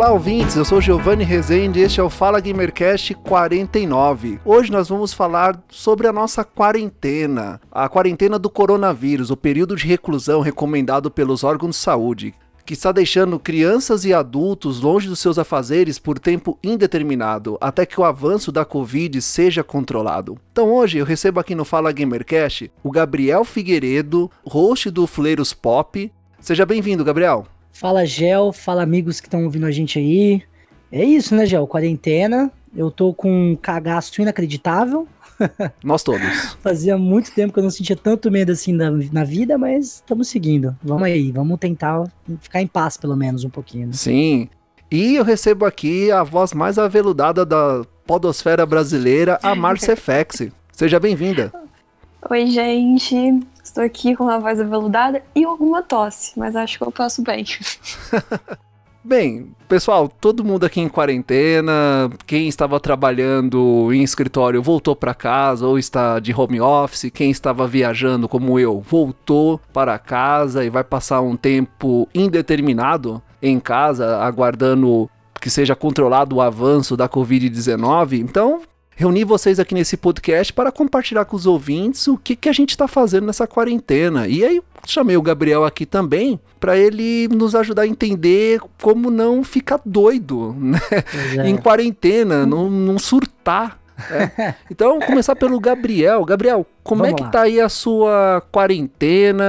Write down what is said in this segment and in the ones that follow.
Olá, ouvintes. Eu sou Giovanni Rezende e este é o Fala Gamercast 49. Hoje nós vamos falar sobre a nossa quarentena, a quarentena do coronavírus, o período de reclusão recomendado pelos órgãos de saúde, que está deixando crianças e adultos longe dos seus afazeres por tempo indeterminado, até que o avanço da Covid seja controlado. Então hoje eu recebo aqui no Fala Gamercast o Gabriel Figueiredo, host do Fleiros Pop. Seja bem-vindo, Gabriel. Fala, Gel. Fala, amigos que estão ouvindo a gente aí. É isso, né, Gel? Quarentena. Eu tô com um cagaço inacreditável. Nós todos. Fazia muito tempo que eu não sentia tanto medo assim na, na vida, mas estamos seguindo. Vamos aí, vamos tentar ficar em paz pelo menos um pouquinho. Né? Sim. E eu recebo aqui a voz mais aveludada da podosfera brasileira, a Marcia Fex. Seja bem-vinda. Oi, gente. Estou aqui com uma voz aveludada e alguma tosse, mas acho que eu passo bem. Bem, pessoal, todo mundo aqui em quarentena, quem estava trabalhando em escritório voltou para casa ou está de home office, quem estava viajando como eu voltou para casa e vai passar um tempo indeterminado em casa aguardando que seja controlado o avanço da Covid-19. Então, reunir vocês aqui nesse podcast para compartilhar com os ouvintes o que, que a gente está fazendo nessa quarentena. E aí chamei o Gabriel aqui também para ele nos ajudar a entender como não ficar doido né? É. em quarentena, não, não surtar. É. Então, começar pelo Gabriel. Gabriel, como Vamos é que lá. tá aí a sua quarentena?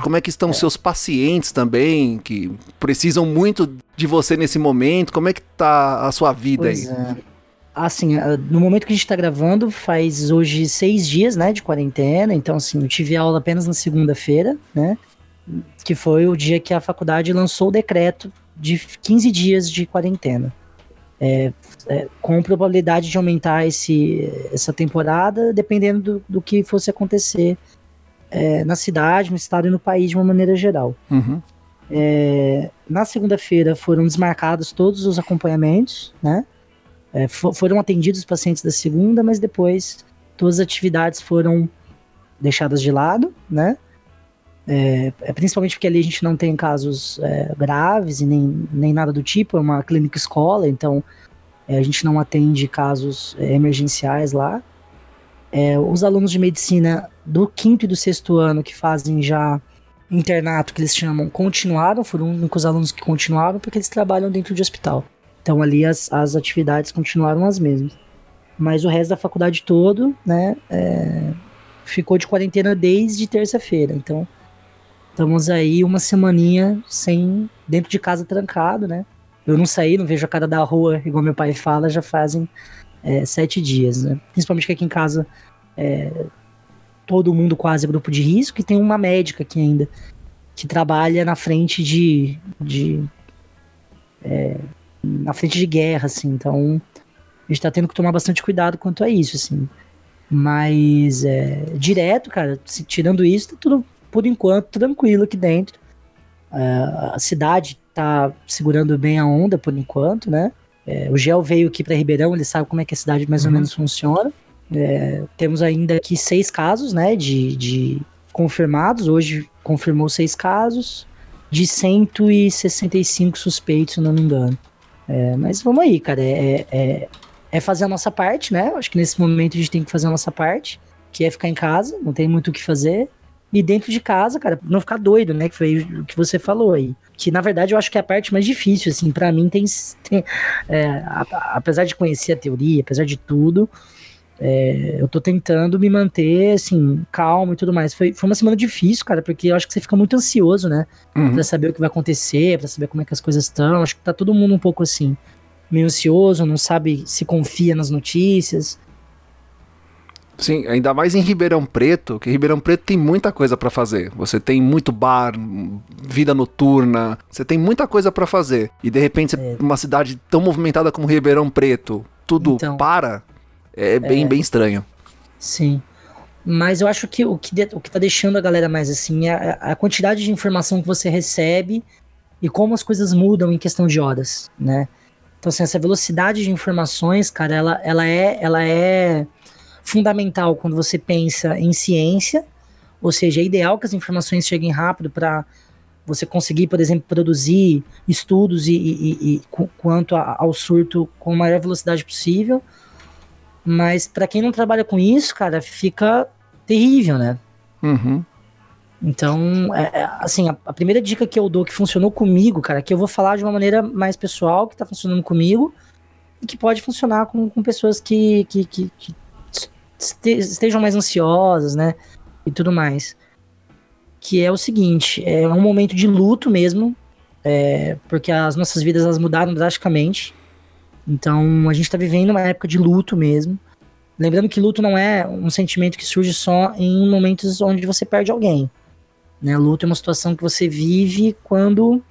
Como é que estão é. seus pacientes também, que precisam muito de você nesse momento? Como é que tá a sua vida pois aí? É. Assim, no momento que a gente tá gravando, faz hoje seis dias, né, de quarentena. Então, assim, eu tive aula apenas na segunda-feira, né? Que foi o dia que a faculdade lançou o decreto de 15 dias de quarentena. É, é, com probabilidade de aumentar esse, essa temporada, dependendo do, do que fosse acontecer é, na cidade, no estado e no país de uma maneira geral. Uhum. É, na segunda-feira foram desmarcados todos os acompanhamentos, né? É, foram atendidos os pacientes da segunda, mas depois todas as atividades foram deixadas de lado, né? É, é, principalmente porque ali a gente não tem casos é, graves e nem, nem nada do tipo, é uma clínica escola, então é, a gente não atende casos é, emergenciais lá. É, os alunos de medicina do quinto e do sexto ano que fazem já internato, que eles chamam, continuaram, foram os únicos alunos que continuaram porque eles trabalham dentro de hospital. Então ali as, as atividades continuaram as mesmas. Mas o resto da faculdade todo, né, é, ficou de quarentena desde terça-feira. Então estamos aí uma semaninha sem dentro de casa trancado, né? Eu não saí, não vejo a cara da rua, igual meu pai fala, já fazem é, sete dias, né? Principalmente que aqui em casa é, todo mundo quase é grupo de risco e tem uma médica aqui ainda que trabalha na frente de, de é, na frente de guerra, assim. Então, a gente tá tendo que tomar bastante cuidado quanto a isso, assim. Mas, é, direto, cara, se, tirando isso, tá tudo, por enquanto, tranquilo aqui dentro. É, a cidade tá segurando bem a onda, por enquanto, né? É, o Gel veio aqui para Ribeirão, ele sabe como é que a cidade mais uhum. ou menos funciona. É, temos ainda aqui seis casos, né, de, de confirmados. Hoje confirmou seis casos, de 165 suspeitos, se não me engano. É, mas vamos aí, cara. É, é, é, fazer a nossa parte, né? Acho que nesse momento a gente tem que fazer a nossa parte, que é ficar em casa, não tem muito o que fazer. E dentro de casa, cara, não ficar doido, né? Que foi o que você falou aí. Que na verdade eu acho que é a parte mais difícil, assim, para mim tem. tem é, apesar de conhecer a teoria, apesar de tudo, é, eu tô tentando me manter, assim, calmo e tudo mais. Foi, foi uma semana difícil, cara, porque eu acho que você fica muito ansioso, né? Uhum. Pra saber o que vai acontecer, pra saber como é que as coisas estão. Acho que tá todo mundo um pouco assim, meio ansioso, não sabe se confia nas notícias. Sim, ainda mais em Ribeirão Preto, que Ribeirão Preto tem muita coisa para fazer. Você tem muito bar, vida noturna, você tem muita coisa para fazer. E de repente, é. uma cidade tão movimentada como Ribeirão Preto, tudo então, para, é bem, é. bem estranho. Sim. Mas eu acho que o que, de, o que tá deixando a galera mais assim é a, a quantidade de informação que você recebe e como as coisas mudam em questão de horas, né? Então, assim, essa velocidade de informações, cara, ela, ela é, ela é fundamental quando você pensa em ciência, ou seja, é ideal que as informações cheguem rápido para você conseguir, por exemplo, produzir estudos e, e, e quanto a, ao surto com a maior velocidade possível. Mas para quem não trabalha com isso, cara, fica terrível, né? Uhum. Então, é, é, assim, a, a, primeira dica que eu dou que funcionou comigo, cara, que eu vou falar de uma maneira mais pessoal, que tá funcionando comigo, e que pode funcionar com, com pessoas que, que, que, que estejam mais ansiosas, né? E tudo mais. Que é o seguinte, é um momento de luto mesmo, é, porque as nossas vidas elas mudaram drasticamente. Então a gente está vivendo uma época de luto mesmo. Lembrando que luto não é um sentimento que surge só em momentos onde você perde alguém. Né? Luto é uma situação que você vive quando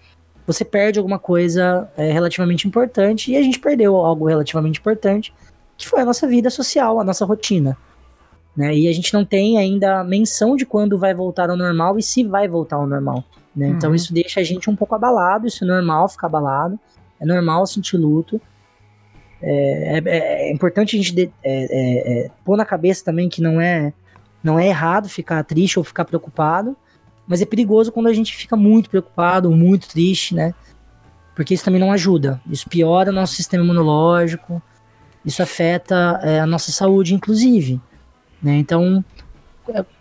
você perde alguma coisa é, relativamente importante e a gente perdeu algo relativamente importante que foi a nossa vida social, a nossa rotina. Né? E a gente não tem ainda menção de quando vai voltar ao normal e se vai voltar ao normal. Né? Então, uhum. Então isso deixa a gente um pouco abalado, isso é normal ficar abalado, é normal sentir luto. É, é, é importante a gente de, é, é, é, pôr na cabeça também que não é, não é errado ficar triste ou ficar preocupado, mas é perigoso quando a gente fica muito preocupado ou muito triste, né? Porque isso também não ajuda. Isso piora o nosso sistema imunológico, isso afeta é, a nossa saúde, inclusive. Né? Então,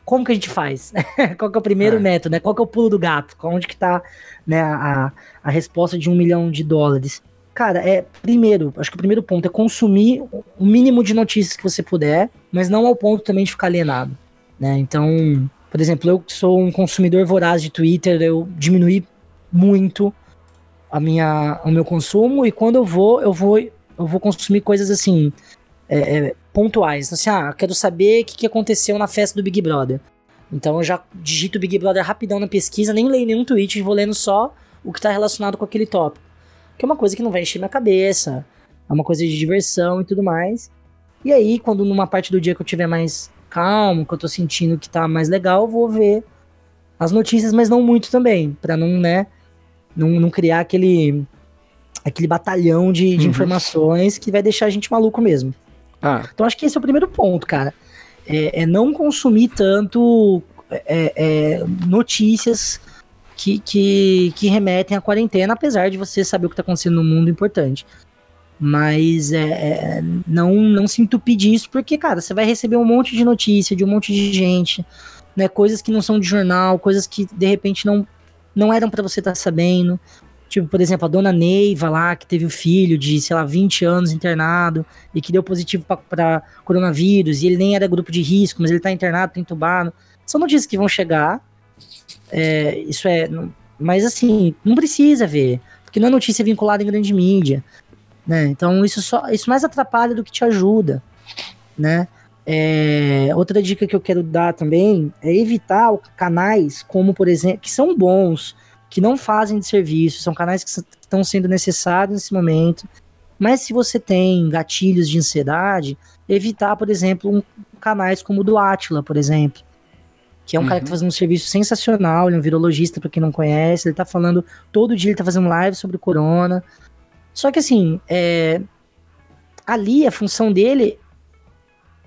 como que a gente faz? Qual que é o primeiro é. método? Né? Qual que é o pulo do gato? Onde que tá né, a, a resposta de um milhão de dólares? Cara, é primeiro, acho que o primeiro ponto é consumir o mínimo de notícias que você puder, mas não ao ponto também de ficar alienado. Né? Então, por exemplo, eu sou um consumidor voraz de Twitter, eu diminuí muito a minha, o meu consumo e quando eu vou, eu vou eu vou consumir coisas assim, é, é, pontuais. Assim, ah, quero saber o que, que aconteceu na festa do Big Brother. Então eu já digito Big Brother rapidão na pesquisa, nem leio nenhum tweet, vou lendo só o que está relacionado com aquele tópico. Que é uma coisa que não vai encher minha cabeça, é uma coisa de diversão e tudo mais. E aí, quando numa parte do dia que eu tiver mais calmo, que eu tô sentindo que tá mais legal, eu vou ver as notícias, mas não muito também, para não, né, não, não criar aquele aquele batalhão de, de uhum. informações que vai deixar a gente maluco mesmo. Ah. Então acho que esse é o primeiro ponto, cara. É, é não consumir tanto é, é, notícias que, que, que, remetem à quarentena, apesar de você saber o que está acontecendo no mundo importante. Mas é, é, não, não se entupir disso, porque, cara, você vai receber um monte de notícia de um monte de gente, né? Coisas que não são de jornal, coisas que de repente não, não eram para você estar tá sabendo. Tipo, por exemplo, a dona Neiva lá, que teve o um filho de, sei lá, 20 anos internado e que deu positivo para coronavírus e ele nem era grupo de risco, mas ele tá internado, tá entubado. São notícias que vão chegar. É, isso é. Mas assim, não precisa ver. Porque não é notícia vinculada em grande mídia. Né? Então isso só isso mais atrapalha do que te ajuda. Né? É, outra dica que eu quero dar também é evitar canais como, por exemplo, que são bons que não fazem de serviço, são canais que estão sendo necessários nesse momento. Mas se você tem gatilhos de ansiedade, evitar, por exemplo, um, canais como o do Atila, por exemplo. Que é um uhum. cara que tá uhum. fazendo um serviço sensacional, ele é um virologista, para quem não conhece, ele tá falando, todo dia ele tá fazendo live sobre o corona. Só que assim, é, ali a função dele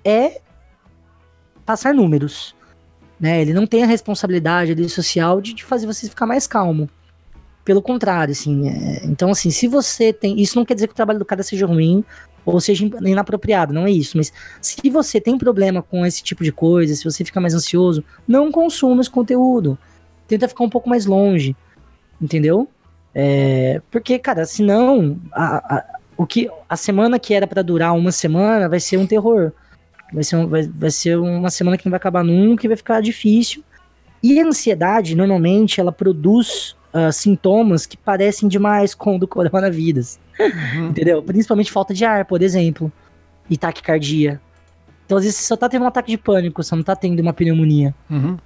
é passar números. Né? Ele não tem a responsabilidade ali, social de, de fazer você ficar mais calmo. Pelo contrário, assim. É... Então, assim, se você tem. Isso não quer dizer que o trabalho do cara seja ruim ou seja inapropriado, não é isso. Mas se você tem problema com esse tipo de coisa, se você fica mais ansioso, não consuma esse conteúdo. Tenta ficar um pouco mais longe. Entendeu? É... Porque, cara, senão. A, a, o que, a semana que era para durar uma semana vai ser um terror. Vai ser, um, vai, vai ser uma semana que não vai acabar nunca e vai ficar difícil. E a ansiedade, normalmente, ela produz uh, sintomas que parecem demais com o do coronavírus. Uhum. Entendeu? Principalmente falta de ar, por exemplo. E taquicardia. Então, às vezes, você só tá tendo um ataque de pânico, você não tá tendo uma pneumonia. Uhum.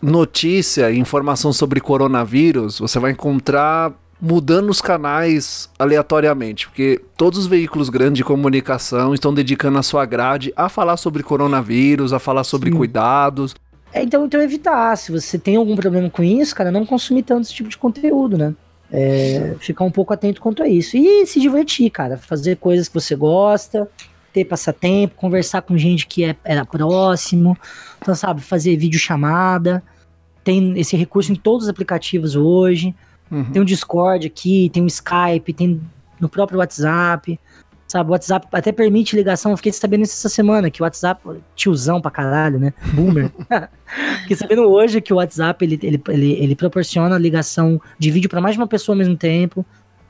Notícia, informação sobre coronavírus, você vai encontrar mudando os canais aleatoriamente, porque todos os veículos grandes de comunicação estão dedicando a sua grade a falar sobre coronavírus, a falar sobre Sim. cuidados. É, então, então evitar. Se você tem algum problema com isso, cara, não consumir tanto esse tipo de conteúdo, né? É, ficar um pouco atento quanto a isso. E se divertir, cara. Fazer coisas que você gosta, ter passatempo, conversar com gente que é, era próximo. Então, sabe, fazer videochamada. Tem esse recurso em todos os aplicativos hoje. Uhum. Tem o Discord aqui, tem o Skype, tem no próprio WhatsApp. Sabe, o WhatsApp até permite ligação. Eu fiquei sabendo isso essa semana, que o WhatsApp, tiozão pra caralho, né? Boomer. fiquei sabendo hoje que o WhatsApp ele, ele, ele, ele proporciona ligação de vídeo pra mais de uma pessoa ao mesmo tempo.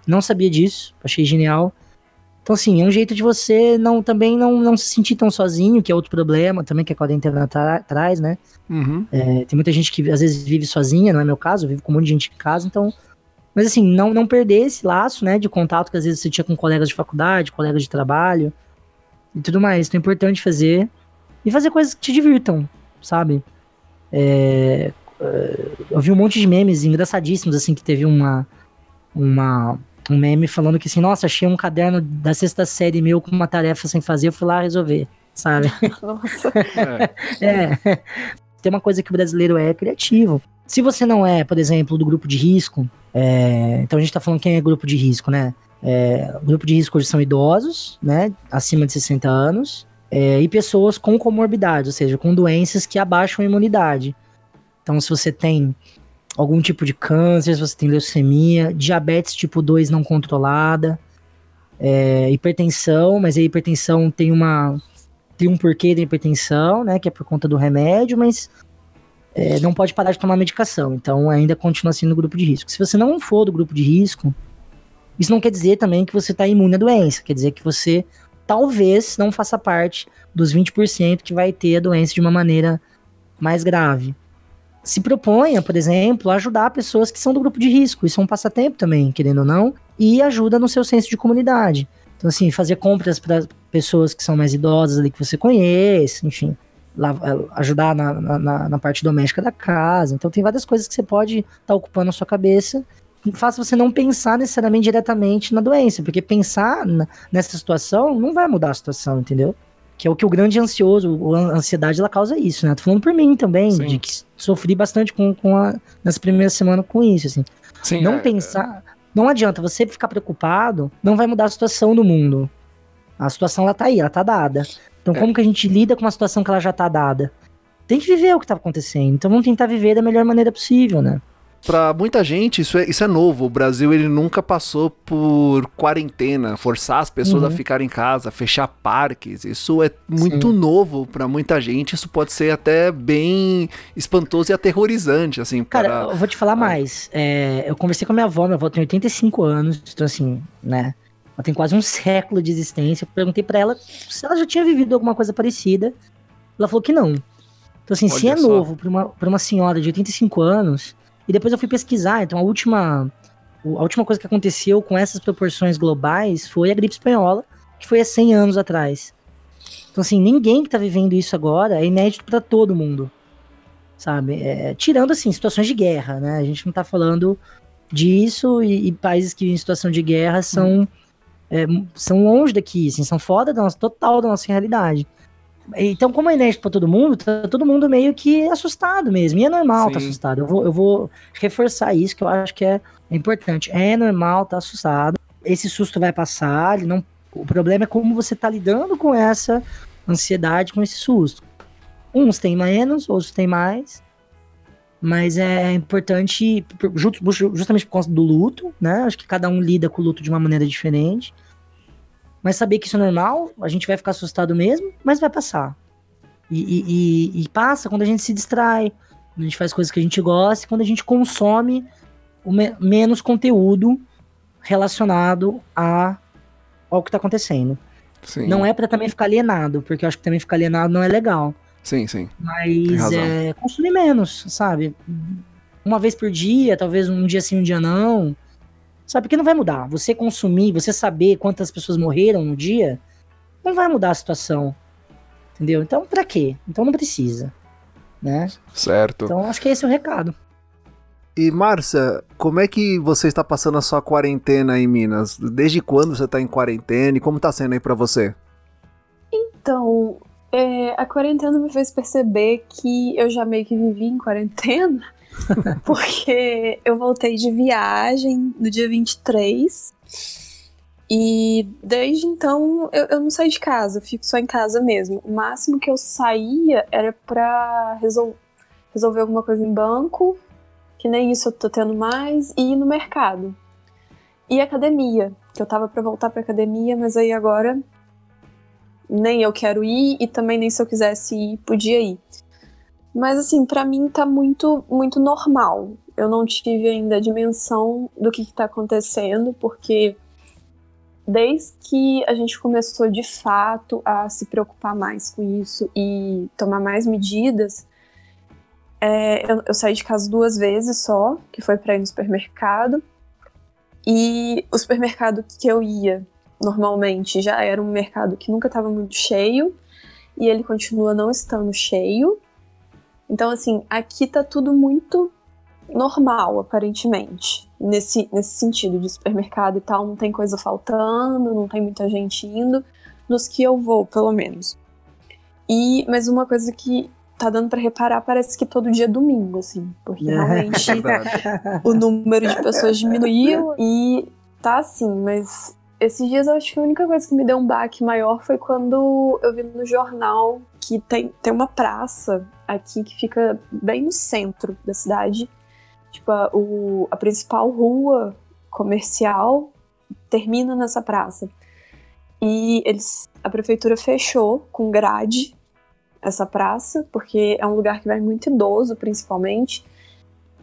Não sabia disso, achei genial. Então, assim, é um jeito de você não também não, não se sentir tão sozinho, que é outro problema também que a quarentena tra traz, né? Uhum. É, tem muita gente que às vezes vive sozinha, não é meu caso, eu vivo com um monte de gente em casa, então. Mas assim, não, não perder esse laço, né, de contato que às vezes você tinha com colegas de faculdade, colegas de trabalho e tudo mais. Então é importante fazer. E fazer coisas que te divirtam, sabe? É, é, eu vi um monte de memes engraçadíssimos, assim, que teve uma. uma um meme falando que assim, nossa, achei um caderno da sexta série meu com uma tarefa sem fazer, eu fui lá resolver, sabe? Nossa. É. É. Tem uma coisa que o brasileiro é criativo. Se você não é, por exemplo, do grupo de risco, é, então a gente tá falando quem é grupo de risco, né? É, o grupo de risco hoje são idosos, né? Acima de 60 anos, é, e pessoas com comorbidades, ou seja, com doenças que abaixam a imunidade. Então, se você tem algum tipo de câncer, se você tem leucemia, diabetes tipo 2 não controlada, é, hipertensão, mas a hipertensão tem uma tem um porquê da hipertensão, né, que é por conta do remédio, mas é, não pode parar de tomar medicação, então ainda continua sendo grupo de risco. Se você não for do grupo de risco, isso não quer dizer também que você está imune à doença, quer dizer que você talvez não faça parte dos 20% que vai ter a doença de uma maneira mais grave. Se proponha, por exemplo, ajudar pessoas que são do grupo de risco, isso é um passatempo também, querendo ou não, e ajuda no seu senso de comunidade. Então, assim, fazer compras para pessoas que são mais idosas ali que você conhece, enfim, ajudar na, na, na, parte doméstica da casa. Então, tem várias coisas que você pode estar tá ocupando a sua cabeça. Faça você não pensar necessariamente diretamente na doença, porque pensar nessa situação não vai mudar a situação, entendeu? Que é o que o grande ansioso, a ansiedade, ela causa isso, né? Tô falando por mim também, Sim. de que sofri bastante com, com a, nessa primeira semana com isso, assim. Sim, não é, pensar. Não adianta, você ficar preocupado, não vai mudar a situação do mundo. A situação ela tá aí, ela tá dada. Então, É. como que a gente lida com uma situação que ela já tá dada? Tem que viver o que tá acontecendo. Então, vamos tentar viver da melhor maneira possível, né? Pra muita gente, isso é, isso é novo. O Brasil ele nunca passou por quarentena, forçar as pessoas Uhum. a ficar em casa, fechar parques. Isso é muito novo pra muita gente. Isso pode ser até bem espantoso e aterrorizante, assim. Cara, para... eu vou te falar mais. É, eu conversei com a minha avó, minha avó tem 85 anos, então assim, né? Ela tem quase um século de existência. Eu perguntei pra ela se ela já tinha vivido alguma coisa parecida. Ela falou que não. Então, assim, se Olha é só. novo pra uma, pra uma senhora de 85 anos, e depois eu fui pesquisar, então a última, a última coisa que aconteceu com essas proporções globais foi a gripe espanhola, que foi há 100 anos atrás. Então, assim, ninguém que tá vivendo isso agora é inédito pra todo mundo sabe? É, tirando, assim, situações de guerra, né? A gente não tá falando disso e, e países que em situação de guerra são, é, são longe daqui, assim, são fora da nossa, total da nossa realidade. Então, como é inédito pra todo mundo, tá todo mundo meio que assustado mesmo. E é normal tá Sim. assustado. Eu vou, eu vou reforçar isso, que eu acho que é importante. É normal tá assustado. Esse susto vai passar. Ele não, o problema é como você tá lidando com essa ansiedade, com esse susto. Uns têm menos, outros têm mais. Mas é importante, por- ju- justamente por causa do luto, né? Acho que cada um lida com o luto de uma maneira diferente. Mas saber que isso é normal, a gente vai ficar assustado mesmo, mas vai passar. E, e- e- passa quando a gente se distrai, quando a gente faz coisas que a gente gosta, quando a gente consome me- menos conteúdo relacionado a, ao que tá acontecendo. Sim, Não é pra também ficar alienado, porque eu acho que também ficar alienado não é legal. Sim, sim. Mas é, consumir menos, sabe? Uma vez por dia, talvez um dia sim, um dia não. Sabe? Porque não vai mudar. Você consumir, você saber quantas pessoas morreram no dia, não vai mudar a situação. Entendeu? Então, pra quê? Então não precisa. Né? Certo. Então, acho que esse é o recado. E Márcia, como é que você está passando a sua quarentena em Minas? Desde quando você está em quarentena e como está sendo aí para você? Então, é, a quarentena me fez perceber que eu já meio que vivi em quarentena, porque eu voltei de viagem no dia 23 e desde então eu, eu não saí de casa, fico só em casa mesmo. O máximo que eu saía era pra resol resolver alguma coisa em banco, que nem isso eu tô tendo mais, e ir no mercado. E academia, que eu tava pra voltar pra academia, mas aí agora nem eu quero ir e também nem se eu quisesse ir, podia ir. Mas assim, para mim tá muito muito normal. Eu não tive ainda a dimensão do que, que tá acontecendo, porque desde que a gente começou de fato a se preocupar mais com isso e tomar mais medidas, é, eu, eu, saí de casa duas vezes só, que foi para ir no supermercado. E o supermercado que eu ia normalmente já era um mercado que nunca estava muito cheio e ele continua não estando cheio. Então, assim, aqui tá tudo muito normal, aparentemente, nesse, nesse sentido de supermercado e tal. Não tem coisa faltando, não tem muita gente indo, nos que eu vou, pelo menos. E, mas uma coisa que tá dando para reparar, parece que todo dia é domingo, assim, porque é. realmente o número de pessoas diminuiu e tá assim, mas esses dias eu acho que a única coisa que me deu um baque maior foi quando eu vi no jornal que tem, tem uma praça aqui que fica bem no centro da cidade. Tipo, a, o, a principal rua comercial termina nessa praça. E eles, a prefeitura fechou com grade essa praça, porque é um lugar que vai muito idoso, principalmente,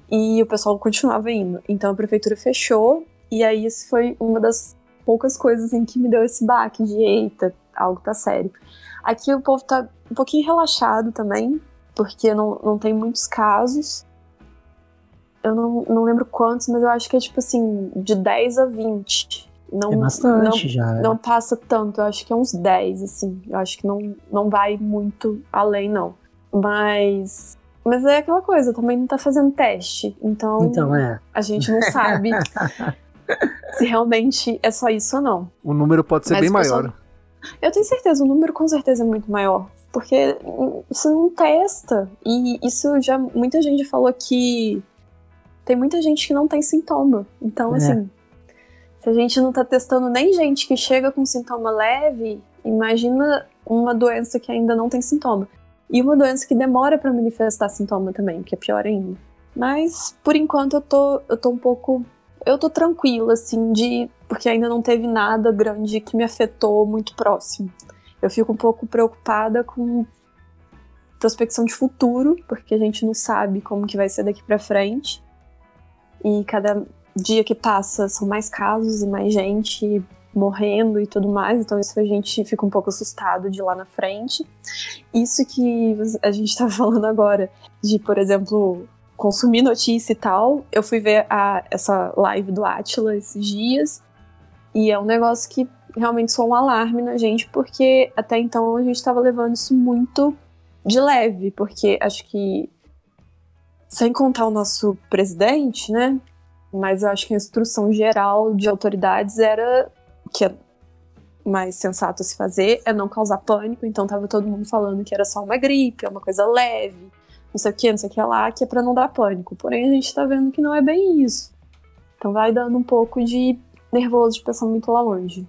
e o pessoal continuava indo. Então a prefeitura fechou, e aí isso foi uma das poucas coisas em que me deu esse baque de eita, algo tá sério. Aqui o povo tá um pouquinho relaxado também, porque não, não tem muitos casos. Eu não, não lembro quantos, mas eu acho que é tipo assim, de 10 a 20. Não, é bastante não, já. Não passa tanto, eu acho que é uns 10, assim. Eu acho que não, não vai muito além, não. Mas. Mas é aquela coisa, também não tá fazendo teste. Então, então é. a gente não sabe se realmente é só isso ou não. O número pode ser Mas bem maior. Eu tenho certeza, o número com certeza é muito maior. Porque você não testa. E isso já. Muita gente falou que tem muita gente que não tem sintoma. Então, é. assim. Se a gente não tá testando nem gente que chega com sintoma leve, imagina uma doença que ainda não tem sintoma. E uma doença que demora para manifestar sintoma também, que é pior ainda. Mas, por enquanto, eu tô, eu tô um pouco eu tô tranquila, assim, de. Porque ainda não teve nada grande que me afetou muito próximo. Eu fico um pouco preocupada com prospecção de futuro, porque a gente não sabe como que vai ser daqui para frente. E cada dia que passa são mais casos e mais gente morrendo e tudo mais, então isso a gente fica um pouco assustado de lá na frente. Isso que a gente tá falando agora, de, por exemplo, consumir notícia e tal. Eu fui ver a, essa live do Atila esses dias e é um negócio que realmente soa um alarme na gente, porque até então a gente estava levando isso muito de leve, porque acho que sem contar o nosso presidente, né? Mas eu acho que a instrução geral de autoridades era que é mais sensato se fazer é não causar pânico, então tava todo mundo falando que era só uma gripe, é uma coisa leve, não sei o que, não sei o que lá, que é para não dar pânico. Porém, a gente tá vendo que não é bem isso. Então vai dando um pouco de nervoso de pensar muito lá longe.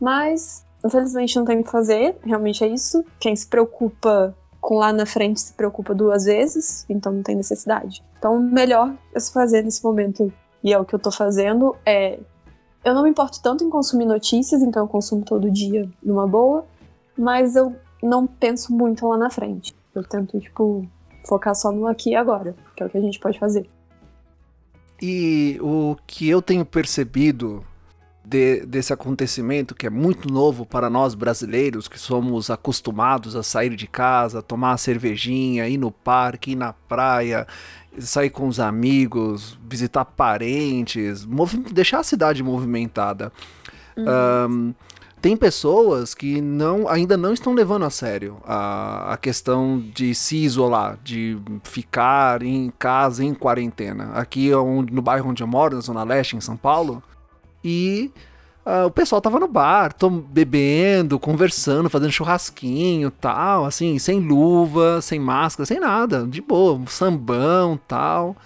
Mas, infelizmente, não tem o que fazer, realmente é isso. Quem se preocupa com lá na frente se preocupa duas vezes, então não tem necessidade. Então, o melhor a se fazer nesse momento, e é o que eu tô fazendo, é. Eu não me importo tanto em consumir notícias, então eu consumo todo dia numa boa, mas eu não penso muito lá na frente. Eu tento, tipo, focar só no aqui e agora, que é o que a gente pode fazer. E o que eu tenho percebido de, desse acontecimento, que é muito novo para nós brasileiros, que somos acostumados a sair de casa, tomar uma cervejinha, ir no parque, ir na praia, sair com os amigos, visitar parentes, deixar a cidade movimentada. Uhum. Um, tem pessoas que não, ainda não estão levando a sério a, a questão de se isolar, de ficar em casa em quarentena. Aqui onde, no bairro onde eu moro, na Zona Leste, em São Paulo, e uh, o pessoal tava no bar, bebendo, conversando, fazendo churrasquinho tal, assim, sem luva, sem máscara, sem nada, de boa, sambão tal.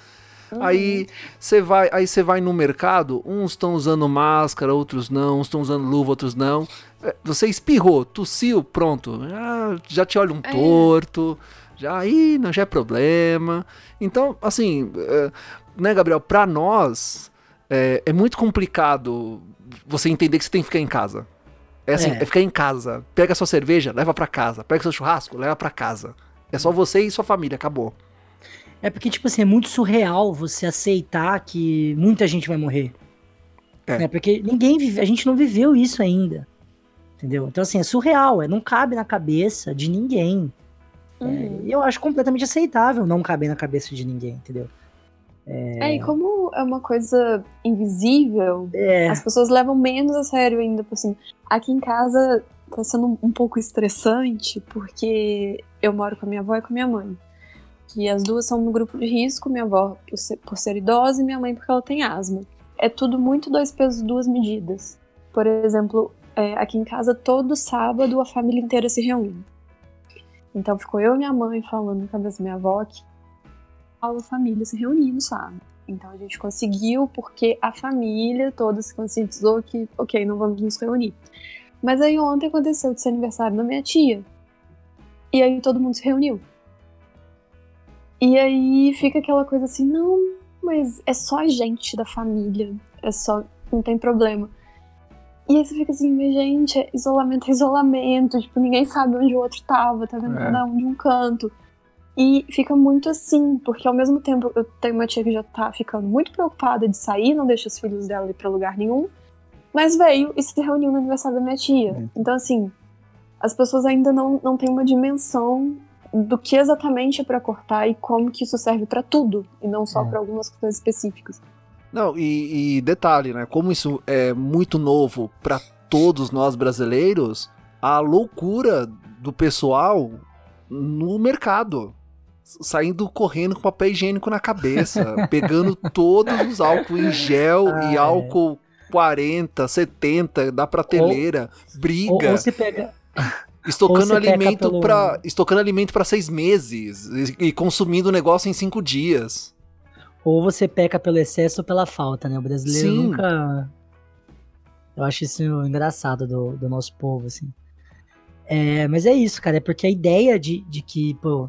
Uhum. Aí você vai, aí você vai no mercado, uns estão usando máscara, outros não, uns estão usando luva, outros não. É, você espirrou, tossiu, pronto, já, já te olham um é. torto, já aí não já é problema. Então, assim, é, né, Gabriel, para nós é, é, muito complicado você entender que você tem que ficar em casa. É assim, é, é ficar em casa. Pega sua cerveja, leva para casa. Pega seu churrasco, leva para casa. É só você e sua família, acabou. É porque, tipo assim, é muito surreal você aceitar que muita gente vai morrer. É. Né? Porque ninguém vive, a gente não viveu isso ainda. Entendeu? Então, assim, é surreal, é, não cabe na cabeça de ninguém. É, uhum. É, eu acho completamente aceitável não caber na cabeça de ninguém, entendeu? É... é, e como é uma coisa invisível, é. as pessoas levam menos a sério ainda por cima. Aqui em casa tá sendo um pouco estressante, porque eu moro com a minha avó e com a minha mãe que as duas são no grupo de risco, minha avó por ser, por ser idosa e minha mãe porque ela tem asma. É tudo muito dois pesos, duas medidas. Por exemplo, é, aqui em casa, todo sábado a família inteira se reúne. Então ficou eu e minha mãe falando com a minha avó que a família se reunindo sábado. Então a gente conseguiu porque a família toda se conscientizou que, ok, não vamos nos reunir. Mas aí ontem aconteceu de ser aniversário da minha tia. E aí todo mundo se reuniu. E aí fica aquela coisa assim, não, mas é só a gente da família, é só, não tem problema. E aí você fica assim, mas gente, é isolamento é isolamento, tipo, ninguém sabe onde o outro tava, tá vendo é. cada um de um canto. E fica muito assim, porque ao mesmo tempo eu tenho uma tia que já tá ficando muito preocupada de sair, não deixa os filhos dela ir pra lugar nenhum, mas veio e se reuniu no aniversário da minha tia. É. Então, assim, as pessoas ainda não, não têm uma dimensão do que exatamente é para cortar e como que isso serve para tudo e não só é. para algumas coisas específicas. Não, e, e, detalhe, né? Como isso é muito novo para todos nós brasileiros, a loucura do pessoal no mercado. Saindo correndo com papel higiênico na cabeça, pegando todos os álcool em gel ah, e álcool é. 40, 70 da prateleira, ou, briga. Ou, ou você pega, Estocando alimento pelo... para estocando alimento para seis meses e, e consumindo o negócio em cinco dias. Ou você peca pelo excesso ou pela falta, né? O brasileiro Sim. nunca. Eu acho isso engraçado do, do nosso povo, assim. É, mas é isso, cara. É porque a ideia de, de que, pô,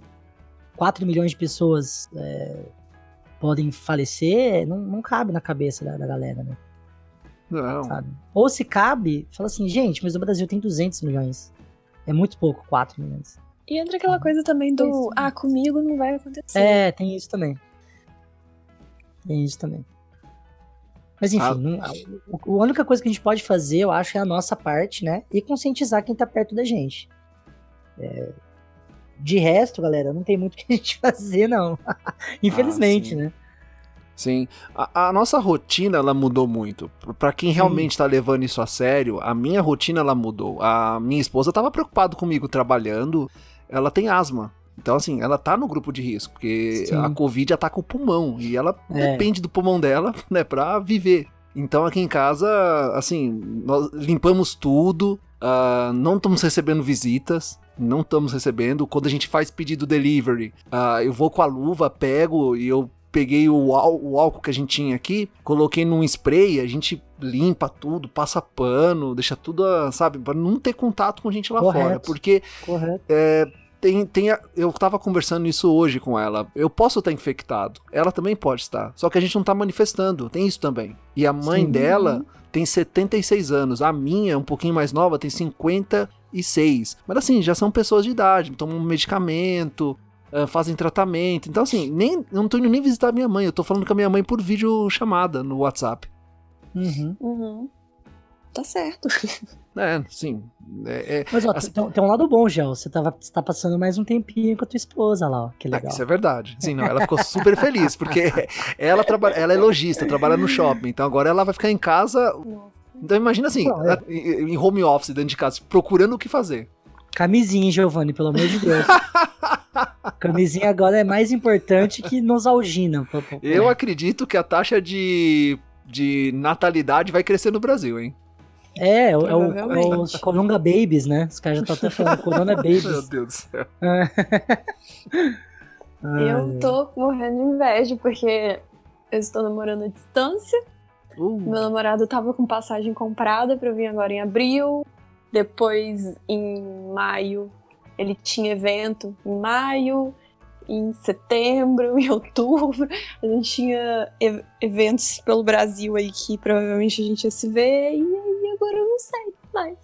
4 milhões de pessoas é, podem falecer não, não cabe na cabeça da, da galera, né? Não. Sabe? Ou se cabe, fala assim, gente, mas o Brasil tem 200 milhões. É muito pouco, 4 milhões. E entra aquela coisa também do, ah, comigo não vai acontecer. É, tem isso também. Tem isso também. Mas enfim, ah. não, a, a única coisa que a gente pode fazer, eu acho, é a nossa parte, né? E conscientizar quem tá perto da gente. É, de resto, galera, não tem muito o que a gente fazer, não. Infelizmente, ah, né? Sim. A, a, nossa rotina, ela mudou muito. Para quem realmente está levando isso a sério, a minha rotina, ela mudou. A minha esposa tava preocupada comigo trabalhando. Ela tem asma. Então, assim, ela tá no grupo de risco, porque Sim. a Covid ataca o pulmão. E ela é. depende do pulmão dela, né, pra viver. Então, aqui em casa, assim, nós limpamos tudo. Uh, não estamos recebendo visitas não estamos recebendo. Quando a gente faz pedido delivery, uh, eu vou com a luva, pego e eu peguei o, o álcool que a gente tinha aqui, coloquei num spray, a gente limpa tudo, passa pano, deixa tudo, sabe, para não ter contato com gente lá Correto. fora, porque é, tem, tem a, eu tava conversando isso hoje com ela. Eu posso estar infectado, ela também pode estar, só que a gente não tá manifestando, tem isso também. E a mãe Sim. dela tem 76 anos, a minha, um pouquinho mais nova, tem 56. Mas assim, já são pessoas de idade, tomam medicamento, uh, fazem tratamento. Então, assim, nem, eu não tô indo nem visitar minha mãe, eu tô falando com a minha mãe por vídeo chamada no WhatsApp. Uhum. Uhum. Tá certo. É, sim. É, é, Mas ó, assim, tem, tem, um lado bom, Gel. Você, tava, você tá passando mais um tempinho com a tua esposa lá, ó. Que é, legal. isso é verdade. Sim, não, ela ficou super feliz, porque ela, trabalha, ela é lojista, trabalha no shopping. Então agora ela vai ficar em casa Então imagina assim, Não, é. em home office, dentro de casa, procurando o que fazer. Camisinha, Giovanni, pelo amor de Deus. Camisinha agora é mais importante que pô, pô. Eu acredito que a taxa de, de natalidade vai crescer no Brasil, hein? É, é o, é é Coronga Babies, né? Os caras já estão até falando Corona Meu Babies. Deus do céu. Eu tô morrendo de inveja, porque eu estou namorando à distância. Uh, Meu namorado tava com passagem comprada pra eu vir agora em abril. Depois, em maio, ele tinha evento em maio. Em setembro, em outubro, a gente tinha e- eventos pelo Brasil aí que provavelmente a gente ia se ver. E aí agora eu não sei mais.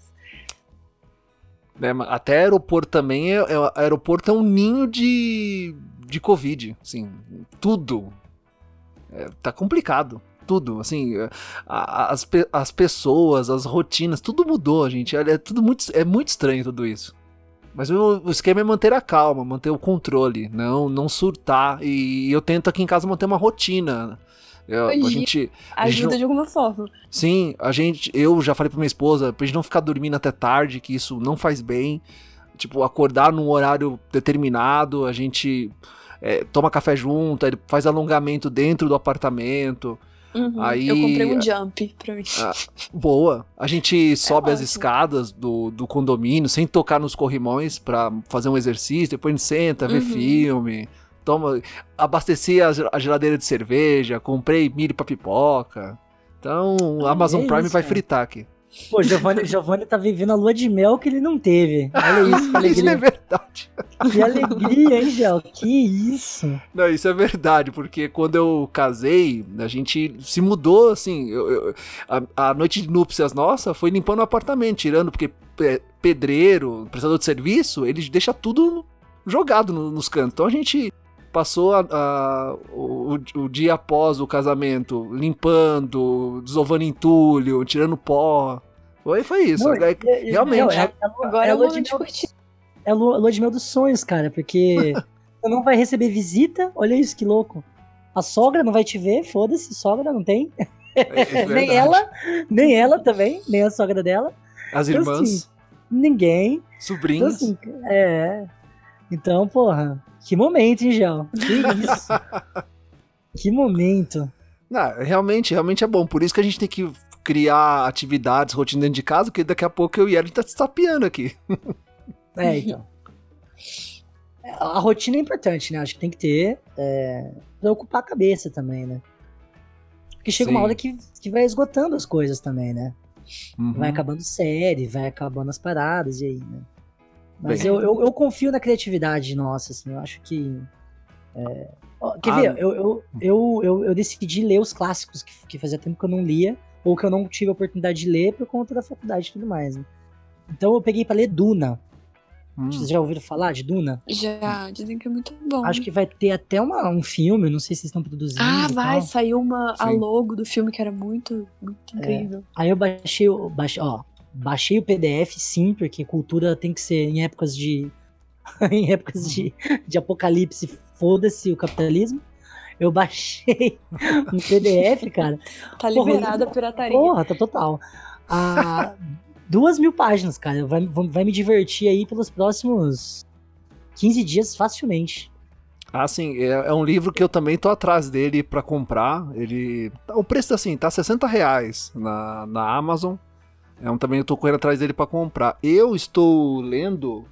mas até aeroporto também, é, é- aeroporto é um ninho de, de Covid, assim, tudo. É, tá complicado, tudo, assim, é, as, as pessoas, as rotinas, tudo mudou, gente, é, é tudo muito, é muito estranho tudo isso. Mas o, o esquema é manter a calma, manter o controle, não, não surtar, e eu tento aqui em casa manter uma rotina. Eu- a gente, A gente Ajuda não- de alguma forma. Sim, a gente, eu já falei pra minha esposa, pra gente não ficar dormindo até tarde, que isso não faz bem. Tipo, acordar num horário determinado, a gente é, toma café junto, faz alongamento dentro do apartamento. Uhum. Aí- Eu comprei um jump pra mim. Boa. A gente sobe as ótimo. escadas do, do condomínio sem tocar nos corrimões pra fazer um exercício, depois a gente senta, vê Uhum. filme. Toma, abasteci a a geladeira de cerveja, comprei milho pra pipoca. Então, a Ah, Amazon é Prime isso, vai cara. fritar aqui. Pô, Giovanni, Giovanni tá vivendo a lua de mel que ele não teve. Olha isso, que Isso não é alegria. verdade. Que alegria, hein, Gel? Que isso? Não, isso é verdade, porque quando eu casei, a gente se mudou, assim, eu- eu- a, a noite de núpcias nossa foi limpando o apartamento, tirando, porque pedreiro, prestador de serviço, ele deixa tudo jogado no- nos cantos. Então a gente passou a- a- o, o dia após o casamento limpando, desovando entulho, tirando pó. Foi, foi isso. Não, É- é- realmente. não, é, é Agora é é lua de mel. É a lua, lua de mel dos sonhos, cara, porque você não vai receber visita. Olha isso, que louco. A sogra não vai te ver, foda-se, sogra não tem. é- é nem ela, nem ela também, nem a sogra dela. As Então, irmãs, assim, Ninguém. Então, sobrinhos. assim, é. Então, porra, que momento, hein, Gel? Que isso? que momento. Não, realmente, realmente é bom. Por isso que a gente tem que criar atividades, rotina dentro de casa, porque daqui a pouco eu e ela gente tá se tapeando aqui. É, então. A rotina é importante, né? Acho que tem que ter. É, pra ocupar a cabeça também, né? Porque chega uma Sim. hora que, que vai esgotando as coisas também, né? Uhum. Vai acabando série, vai acabando as paradas, e aí, né? Mas eu, eu, eu confio na criatividade nossa, assim, eu acho que. é, Quer Ah, ver? Eu, eu, eu, eu, eu decidi ler os clássicos que, que fazia tempo que eu não lia, ou que eu não tive a oportunidade de ler por conta da faculdade e tudo mais, né? Então eu peguei pra ler Duna. Hum. Vocês já ouviram falar de Duna? Já, dizem que é muito bom. Acho que vai ter até uma, um filme, não sei se vocês estão produzindo. Ah, vai, saiu uma, a logo do filme que era muito, muito É. incrível. Aí eu baixei, o- baixei, ó, baixei o PDF, sim, porque cultura tem que ser em épocas de. em épocas de, de apocalipse, foda-se o capitalismo. Eu baixei um PDF, cara. Tá liberada a pirataria. Porra, tá total. Ah, duas mil páginas, cara. Vai, vai me divertir aí pelos próximos 15 dias facilmente. Ah, sim, é, é um livro que eu também tô atrás dele pra comprar. Ele. O preço, assim, tá 60 reais na, na Amazon. É um, também eu tô correndo atrás dele pra comprar. Eu estou lendo.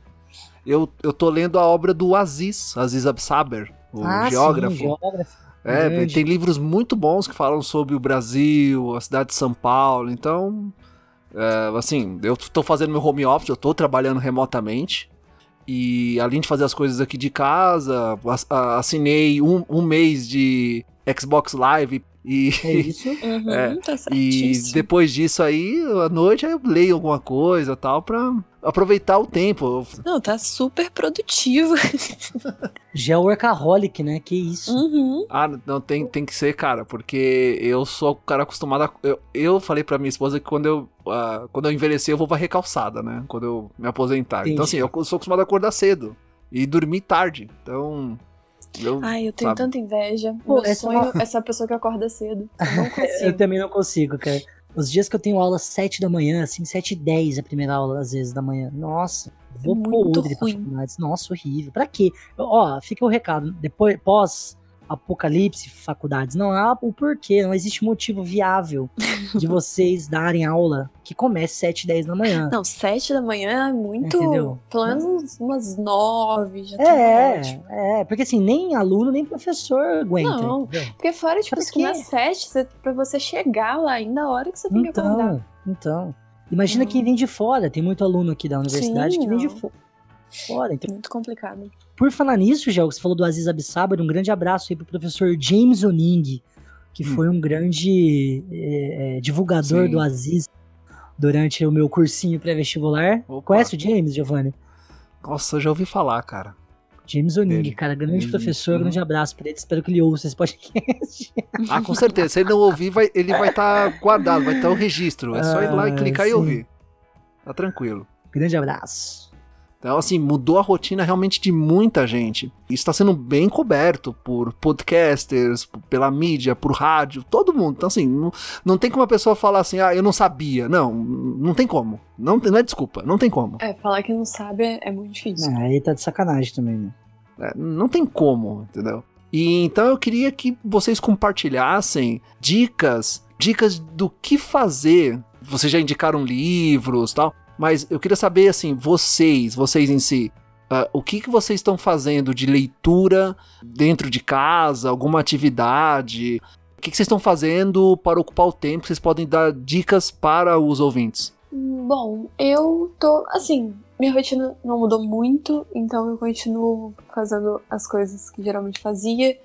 Eu, eu tô lendo a obra do Aziz, Aziz Absaber, o ah, geógrafo. sim, geógrafo. É, Grande. tem livros muito bons que falam sobre o Brasil, a cidade de São Paulo. Então, é, assim, eu tô fazendo meu home office, eu tô trabalhando remotamente. E além de fazer as coisas aqui de casa, assinei um, um mês de Xbox Live e, É isso. Uhum, É, tá e certíssimo. depois disso aí, à noite, eu leio alguma coisa tal, pra aproveitar o tempo. Não, tá super produtivo. Geoworkaholic, né? Que isso. Uhum. Ah, não, tem, tem que ser, cara, porque eu sou o cara acostumado a. Eu, eu falei pra minha esposa que quando eu, ah, quando eu envelhecer, eu vou varrer calçada, né? Quando eu me aposentar. Entendi. Então, assim, eu sou acostumado a acordar cedo e dormir tarde. Então. Eu, Ai, eu tenho Sabe? tanta inveja. Pô, Meu essa é sonho é essa pessoa que acorda cedo. Eu não Eu também não consigo, cara. Os dias que eu tenho aula às 7 da manhã, assim, 7 e 10 a primeira aula, às vezes, da manhã. Nossa, vou muito podre pra ruim. faculdades. Nossa, horrível. Pra quê? Ó, fica o recado. Depois, pós apocalipse, faculdades, não há o porquê, não existe motivo viável de vocês darem aula que comece 7 e 10 da manhã. Não, sete da manhã é muito. Entendeu? Pelo menos umas nove já tá É, ótimo. é, porque assim, nem aluno, nem professor aguenta. Não. entendeu? Porque fora, tipo, se começa quê? sete, você, pra você chegar lá, ainda a hora que você tem que acordar. Então, então. Imagina Não. quem vem de fora. Tem muito aluno aqui da universidade Sim, que vem de não. fora. Então, Muito complicado. por falar nisso, Gel, você falou do Aziz Abissaba, um grande abraço aí pro professor James Oning, que Hum. foi um grande é, é, divulgador Sim. do Aziz durante o meu cursinho pré-vestibular. Conhece o James, Giovanni? Nossa, eu já ouvi falar, cara. James Oning, Dele. cara, grande Ele- professor, uhum. grande abraço pra ele. Espero que ele ouça esse podcast. Ah, com certeza. Se ele não ouvir, vai- ele vai estar guardado, vai estar o registro. É só ir lá e Ah, clicar e sim. ouvir. Tá tranquilo. grande abraço. Então, assim, mudou a rotina realmente de muita gente. Isso está sendo bem coberto por podcasters, pela mídia, por rádio, todo mundo. Então, assim, não, não tem como a pessoa falar assim, ah, eu não sabia. Não, não tem como. Não, não é desculpa, não tem como. É, falar que não sabe é, é muito difícil. Ah, aí tá de sacanagem também, né? É, não tem como, entendeu? E então eu queria que vocês compartilhassem dicas, dicas do que fazer. Vocês já indicaram livros, tal, mas eu queria saber assim, vocês, vocês em si, ah, o que que vocês estão fazendo de leitura dentro de casa, alguma atividade? O que que vocês estão fazendo para ocupar o tempo? Vocês podem dar dicas para os ouvintes. Bom, eu tô. Assim, minha rotina não mudou muito, então eu continuo fazendo as coisas que geralmente fazia,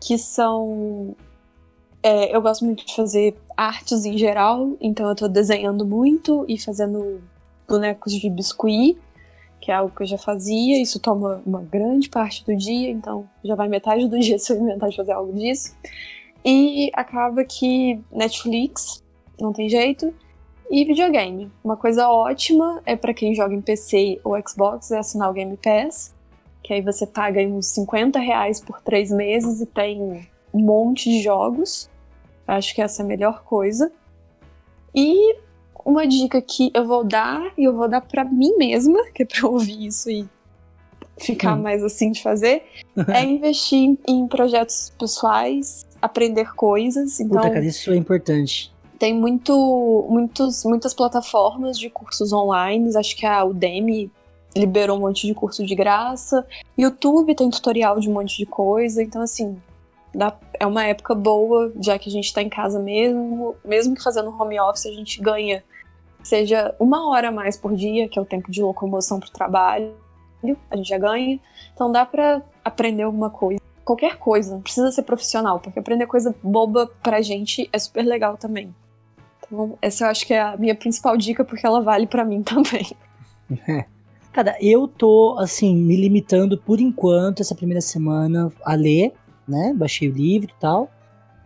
que são. é, eu gosto muito de fazer artes em geral, então eu tô desenhando muito e fazendo bonecos de biscuit, que é algo que eu já fazia. Isso toma uma grande parte do dia, então já vai metade do dia se eu inventar de fazer algo disso. E acaba que Netflix, não tem jeito. E videogame. Uma coisa ótima é pra quem joga em PC ou Xbox é assinar o Game Pass, que aí você paga uns 50 reais por três meses e tem um monte de jogos. Acho que essa é a melhor coisa. E uma dica que eu vou dar, e eu vou dar pra mim mesma, que é pra eu ouvir isso e ficar Hum. mais assim de fazer, é investir em projetos pessoais, aprender coisas. Então, Puta, cara, isso é importante. tem muito, muitos, muitas plataformas de cursos online. Acho que a Udemy liberou um monte de curso de graça. YouTube tem tutorial de um monte de coisa. Então, assim, dá- é uma época boa, já que a gente tá em casa mesmo. Mesmo que fazendo home office, a gente ganha, seja uma hora a mais por dia, que é o tempo de locomoção pro trabalho. A gente já ganha. Então, dá pra aprender alguma coisa. Qualquer coisa, não precisa ser profissional, porque aprender coisa boba pra gente é super legal também. Então, essa eu acho que é a minha principal dica, porque ela vale pra mim também. Cara, eu tô, assim, me limitando por enquanto, essa primeira semana, a ler, né? Baixei o livro e tal.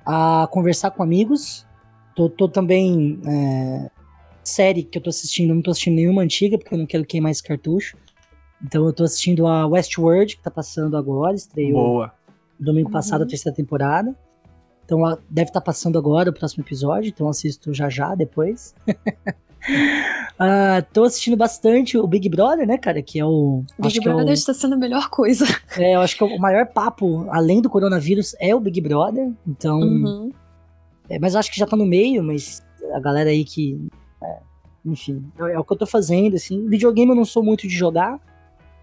A conversar com amigos. Tô, tô também. é, série que eu tô assistindo, eu não tô assistindo nenhuma antiga, porque eu não quero queimar esse cartucho. Então eu tô assistindo a Westworld, que tá passando agora, estreou Boa. domingo passado a Uhum. terceira temporada. Então ela deve estar passando agora o próximo episódio, então assisto já já depois. Ah, tô assistindo bastante o Big Brother, né, cara? Que é o. Big acho que é o- Brother está sendo a melhor coisa. é, eu acho que o maior papo, além do coronavírus, é o Big Brother. Então. Uhum. é, mas eu acho que já tá no meio, mas a galera aí que. É, enfim, é, é o que eu tô fazendo, assim. Videogame eu não sou muito de jogar,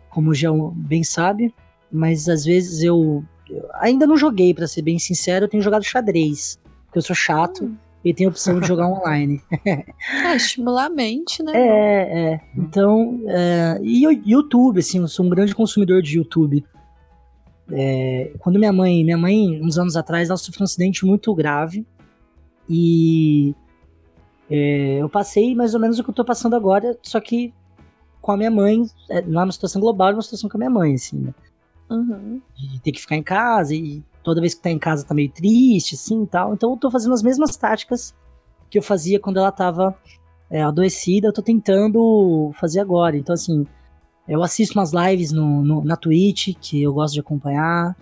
como o João bem sabe. Mas às vezes eu. eu ainda não joguei, pra ser bem sincero, eu tenho jogado xadrez. Porque eu sou chato Hum. e tenho a opção de jogar online. É, estimular a mente, né? É, é. Então, é, e o YouTube, assim, eu sou um grande consumidor de YouTube. É, quando minha mãe, minha mãe, uns anos atrás, ela sofreu um acidente muito grave e é, eu passei mais ou menos o que eu tô passando agora, só que com a minha mãe, é, não é uma situação global, é uma situação com a minha mãe, assim, né? Uhum. de ter que ficar em casa e toda vez que tá em casa tá meio triste, assim e tal. Então eu tô fazendo as mesmas táticas que eu fazia quando ela tava é, adoecida, eu tô tentando fazer agora. Então, assim, eu assisto umas lives no, no- na Twitch que eu gosto de acompanhar.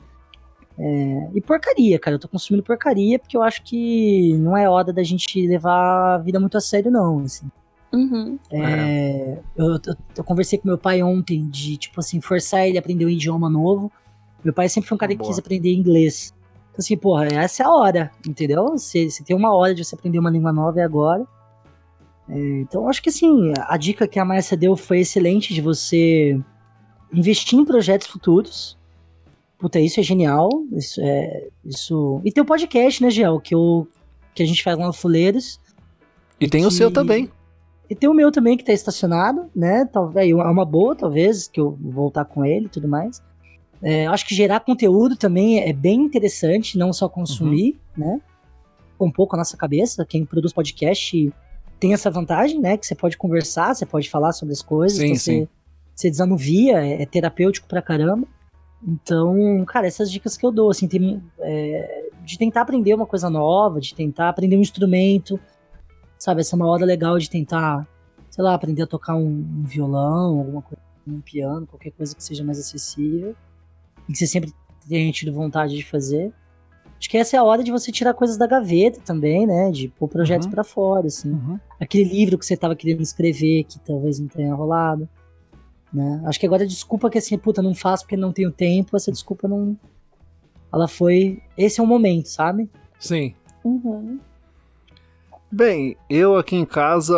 É, e porcaria, cara. Eu tô consumindo porcaria porque eu acho que não é hora da gente levar a vida muito a sério, não. Assim. Uhum. É, eu, eu, eu conversei com meu pai ontem de, tipo assim, forçar ele a aprender um idioma novo. Meu pai sempre foi um cara que Boa. quis aprender inglês. Então, assim, porra, essa é a hora, entendeu? Se, se tem uma hora de você aprender uma língua nova, é agora. É, então, eu acho que, assim, a dica que a Márcia deu foi excelente de você investir em projetos futuros. Puta, isso é genial. Isso é. Isso... E tem o podcast, né, Gel? Que, eu, que a gente faz lá no Fuleiros. E tem o que- seu também. E tem o meu também que tá estacionado, né? Talvez é uma boa, talvez, que eu vou voltar com ele e tudo mais. É, acho que gerar conteúdo também é bem interessante, não só consumir, né? Um pouco a nossa cabeça. Quem produz podcast tem essa vantagem, né? Que você pode conversar, você pode falar sobre as coisas, Sim, então sim. Você, você desanuvia, é, é terapêutico pra caramba. Então, cara, essas dicas que eu dou, assim, tem, é, de tentar aprender uma coisa nova, de tentar aprender um instrumento, sabe? Essa é uma hora legal de tentar, sei lá, aprender a tocar um, um violão, alguma coisa, um piano, qualquer coisa que seja mais acessível e que você sempre tenha tido vontade de fazer. Acho que essa é a hora de você tirar coisas da gaveta também, né? De pôr projetos Uhum. pra fora, assim. Uhum. Aquele livro que você tava querendo escrever que talvez não tenha rolado. Né? Acho que agora a desculpa que assim, puta, não faço porque não tenho tempo, essa desculpa não. Ela foi. Esse é o momento, sabe? Sim. Uhum. Bem, eu aqui em casa,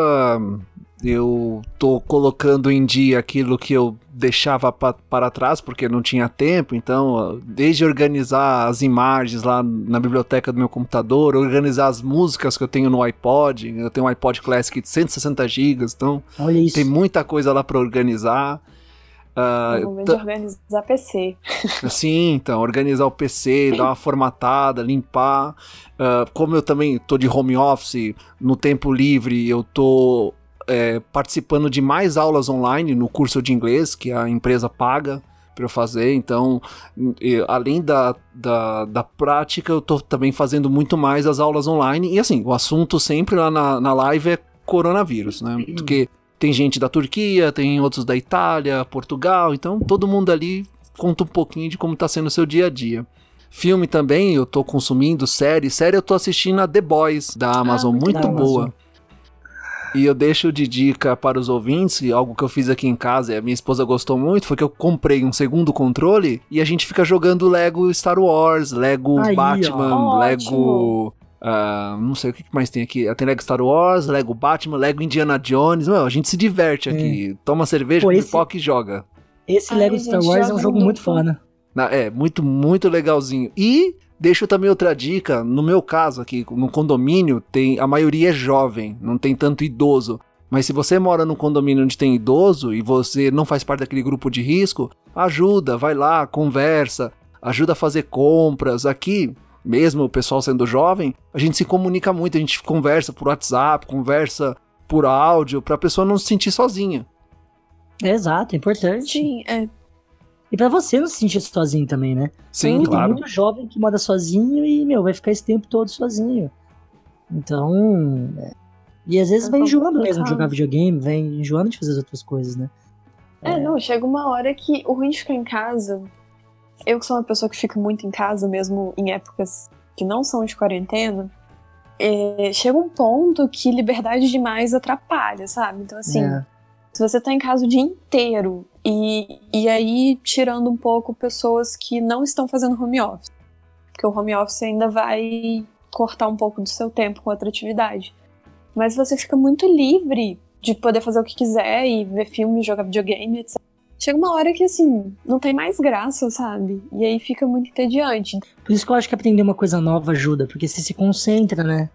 eu tô colocando em dia aquilo que eu deixava pa- para trás porque não tinha tempo, então, desde organizar as imagens lá na biblioteca do meu computador, organizar as músicas que eu tenho no iPod, eu tenho um iPod Classic de 160 GB, então Olha isso. tem muita coisa lá para organizar. Ah, É o momento de organizar PC. Sim, então, organizar o PC, dar uma formatada, limpar. Ah, como eu também tô de home office, no tempo livre eu tô é, participando de mais aulas online no curso de inglês que a empresa paga para eu fazer. Então, além da, da, da prática, eu tô também fazendo muito mais as aulas online. E assim, o assunto sempre lá na, na live é coronavírus, né? Porque tem gente da Turquia, tem outros da Itália, Portugal, então todo mundo ali conta um pouquinho de como tá sendo o seu dia a dia. Filme também, eu tô consumindo, série. Série eu tô assistindo a The Boys da Amazon, muito muito boa. Amazon. E eu deixo de dica para os ouvintes, e algo que eu fiz aqui em casa e a minha esposa gostou muito, foi que eu comprei um segundo controle e a gente fica jogando Lego Star Wars, Lego Aí, ó. Batman, Ótimo. Lego. ah, não sei o que mais tem aqui. Tem Lego Star Wars, Lego Batman, Lego Indiana Jones. Meu, a gente se diverte aqui. Toma cerveja, Pô, esse- pipoca e joga. Esse Ai, Lego gente, Star Wars é um jogo muito muito. foda. Na- É, muito, muito legalzinho. E deixo também outra dica, no meu caso aqui, no condomínio, tem a maioria é jovem, não tem tanto idoso. Mas se você mora num condomínio onde tem idoso e você não faz parte daquele grupo de risco, ajuda, vai lá, conversa, ajuda a fazer compras. Aqui, mesmo o pessoal sendo jovem, a gente se comunica muito, a gente conversa por WhatsApp, conversa por áudio, pra pessoa não se sentir sozinha. Exato, é importante. Sim, é. E pra você não se sentir sozinho também, né? Sim, Tem claro. muito jovem que mora sozinho e, meu, vai ficar esse tempo todo sozinho. Então. é. E às vezes É vai enjoando complicado. mesmo de jogar videogame, vai enjoando de fazer as outras coisas, né? É, não, chega uma hora que o ruim de ficar em casa. Eu que sou uma pessoa que fica muito em casa, mesmo em épocas que não são de quarentena, é, chega um ponto que liberdade demais atrapalha, sabe? Então, assim, É. se você tá em casa o dia inteiro e, e aí tirando um pouco pessoas que não estão fazendo home office, porque o home office ainda vai cortar um pouco do seu tempo com outra atividade. Mas você fica muito livre de poder fazer o que quiser e ver filme, jogar videogame, etc. Chega uma hora que, assim, não tem mais graça, sabe? E aí fica muito entediante. Por isso que eu acho que aprender uma coisa nova ajuda, porque você se concentra, né?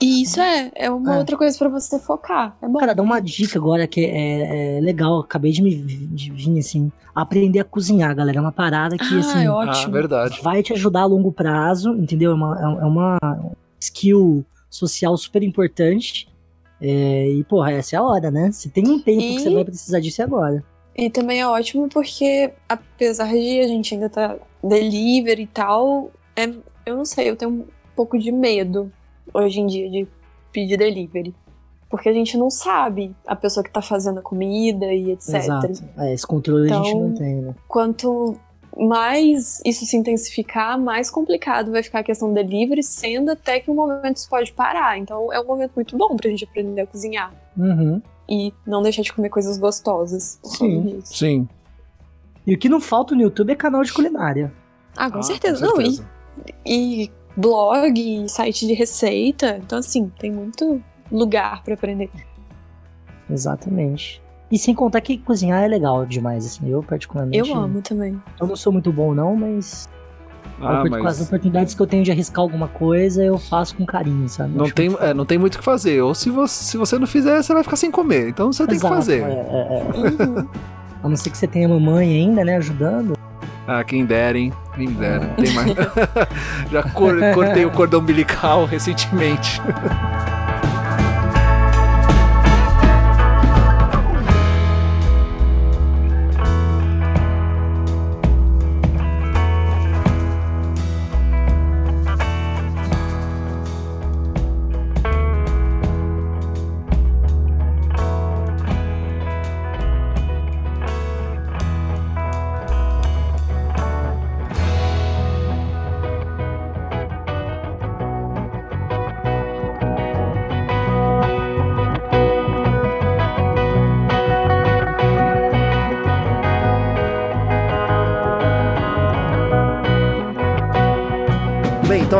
E isso é, é uma É. outra coisa pra você focar. É bom. Cara, dá uma dica agora que é, é legal, acabei de me de vir assim, aprender a cozinhar, galera. É uma parada que, ah, assim, é Ah, ótimo. verdade. vai te ajudar a longo prazo, entendeu? É uma, é uma skill social super importante. É, e, porra, essa é a hora, né? Se tem um tempo que E- você vai precisar disso é agora. E também é ótimo porque, apesar de a gente ainda tá delivery e tal, é, eu não sei, eu tenho um pouco de medo hoje em dia de pedir delivery. Porque a gente não sabe a pessoa que tá fazendo a comida e etc. Exato. É, esse controle a gente Então- não tem, né? Quanto mais isso se intensificar, mais complicado vai ficar a questão delivery, sendo até que um momento isso pode parar. Então é um momento muito bom pra gente aprender a cozinhar. Uhum. E não deixar de comer coisas gostosas. Sim. Sim. E o que não falta no YouTube é canal de culinária. Ah, com Ah, certeza. com Não, e, certeza. e blog, e site de receita. Então, assim, tem muito lugar pra aprender. Exatamente. E sem contar que cozinhar é legal demais, assim. Eu, particularmente. Eu amo também. Eu não sou muito bom, não, mas. Ah, com as mas oportunidades que eu tenho de arriscar alguma coisa, eu faço com carinho, sabe? não Acho tem, muito é, não tem muito o que fazer. Ou se você, se você não fizer, você vai ficar sem comer. Então você tem que Exato, fazer. é, é, é. Uhum. A não ser que você tenha mamãe ainda, né, ajudando. Ah, quem dera, hein? Quem dera. Tem mais. Já cor- cortei o cordão umbilical recentemente.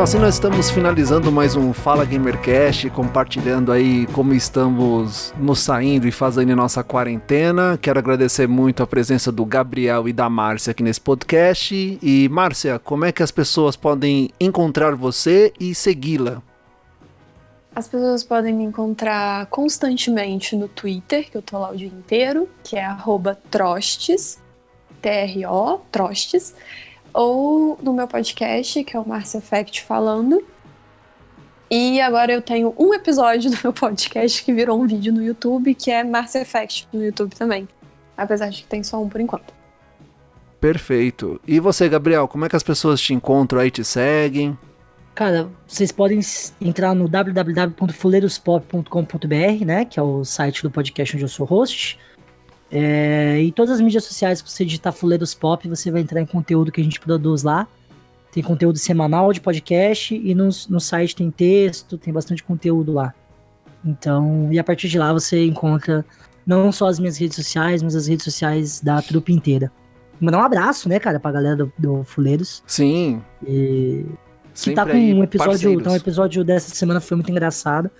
assim nós estamos finalizando mais um Fala Gamercast, compartilhando aí como estamos nos saindo e fazendo nossa quarentena. Quero agradecer muito a presença do Gabriel e da Márcia aqui nesse podcast. E Márcia, como é que as pessoas podem encontrar você e segui-la? As pessoas podem me encontrar constantemente no Twitter, que eu tô lá o dia inteiro, que é Trostes, T-R-O, Trostes, ou no meu podcast, que é o Márcia Effect falando. E agora eu tenho um episódio do meu podcast que virou um vídeo no YouTube, que é Márcia Effect no YouTube também. Apesar de que tem só um por enquanto. Perfeito. E você, Gabriel, como é que as pessoas te encontram aí, te seguem? Cara, vocês podem entrar no www.fuleirospop.com.br, né? Que é o site do podcast onde eu sou host. É, e todas as mídias sociais que você digitar Fuleiros Pop, você vai entrar em conteúdo que a gente produz lá. Tem conteúdo semanal de podcast e no, no site tem texto, tem bastante conteúdo lá. Então, e a partir de lá você encontra não só as minhas redes sociais, mas as redes sociais da trupe inteira. Mandar um abraço, né, cara, pra galera do, do Fuleiros. Sim. E que Sempre tá com um episódio, parceiros. tá um episódio dessa semana foi muito engraçado,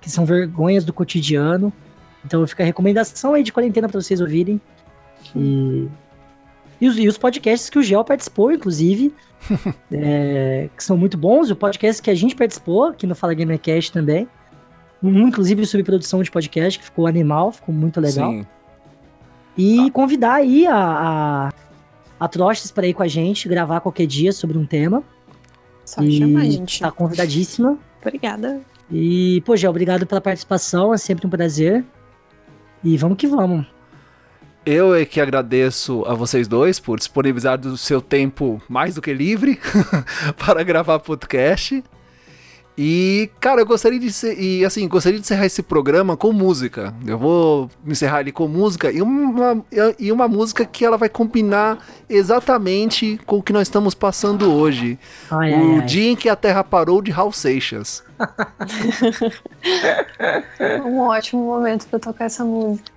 que são vergonhas do cotidiano. Então fica a recomendação aí de quarentena pra vocês ouvirem. E, e, os, e os podcasts que o Gel participou, inclusive, é, que são muito bons. O podcast que a gente participou, aqui no Fala Gamercast também. Um, inclusive, sobre produção de podcast, que ficou animal, ficou muito legal. Sim. E convidar aí a, a, a Trostes para ir com a gente, gravar qualquer dia sobre um tema. Só e chamar, gente. Tá convidadíssima. Obrigada. E, pô, Gé, obrigado pela participação, é sempre um prazer. E vamos que vamos. Eu é que agradeço a vocês dois por disponibilizar do seu tempo mais do que livre para gravar podcast. E, cara, eu gostaria de ser, e assim, gostaria de encerrar esse programa com música. Eu vou encerrar ele com música e uma, e uma música que ela vai combinar exatamente com o que nós estamos passando hoje. Ai, o ai, ai. dia em que a Terra parou de Raul Seixas. Um ótimo momento pra tocar essa música.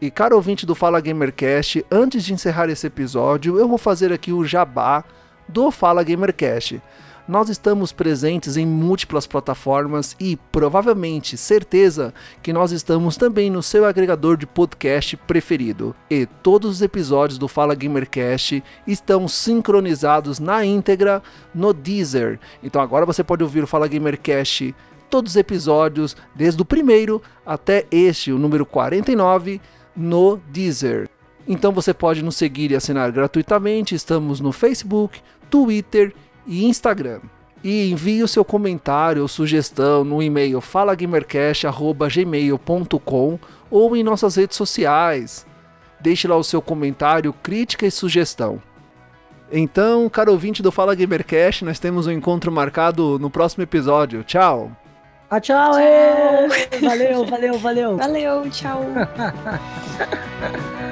E caro ouvinte do Fala Gamercast, antes de encerrar esse episódio, eu vou fazer aqui o jabá do Fala Gamercast. Nós estamos presentes em múltiplas plataformas e provavelmente, certeza, que nós estamos também no seu agregador de podcast preferido. E todos os episódios do Fala Gamercast estão sincronizados na íntegra no Deezer. Então agora você pode ouvir o Fala Gamercast todos os episódios, desde o primeiro até este, o número 49, no Deezer. Então você pode nos seguir e assinar gratuitamente. Estamos no Facebook, Twitter e Instagram. E envie o seu comentário ou sugestão no e-mail falagamercast.gmail.com ou em nossas redes sociais. Deixe lá o seu comentário, crítica e sugestão. Então, caro ouvinte do Fala Gamercast, nós temos um encontro marcado no próximo episódio. Tchau! Ah, tchau, ê! Valeu, valeu, valeu. Valeu, tchau.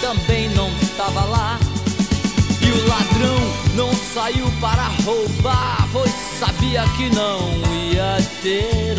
também não tava lá. E o ladrão não saiu para roubar, pois sabia que não ia ter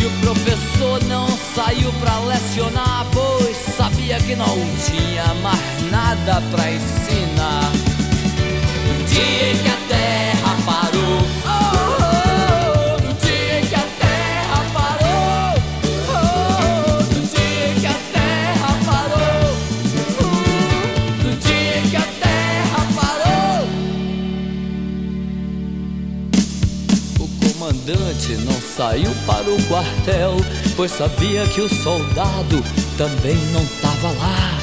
E o professor não saiu pra lecionar, pois sabia que não tinha mais nada pra ensinar. No dia em que a terra parou, saiu para o quartel, pois sabia que o soldado também não tava lá.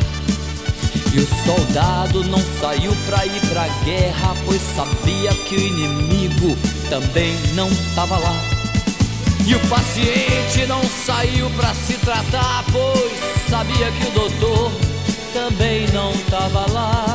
E o soldado não saiu pra ir pra guerra, pois sabia que o inimigo também não tava lá. E o paciente não saiu pra se tratar, pois sabia que o doutor também não tava lá.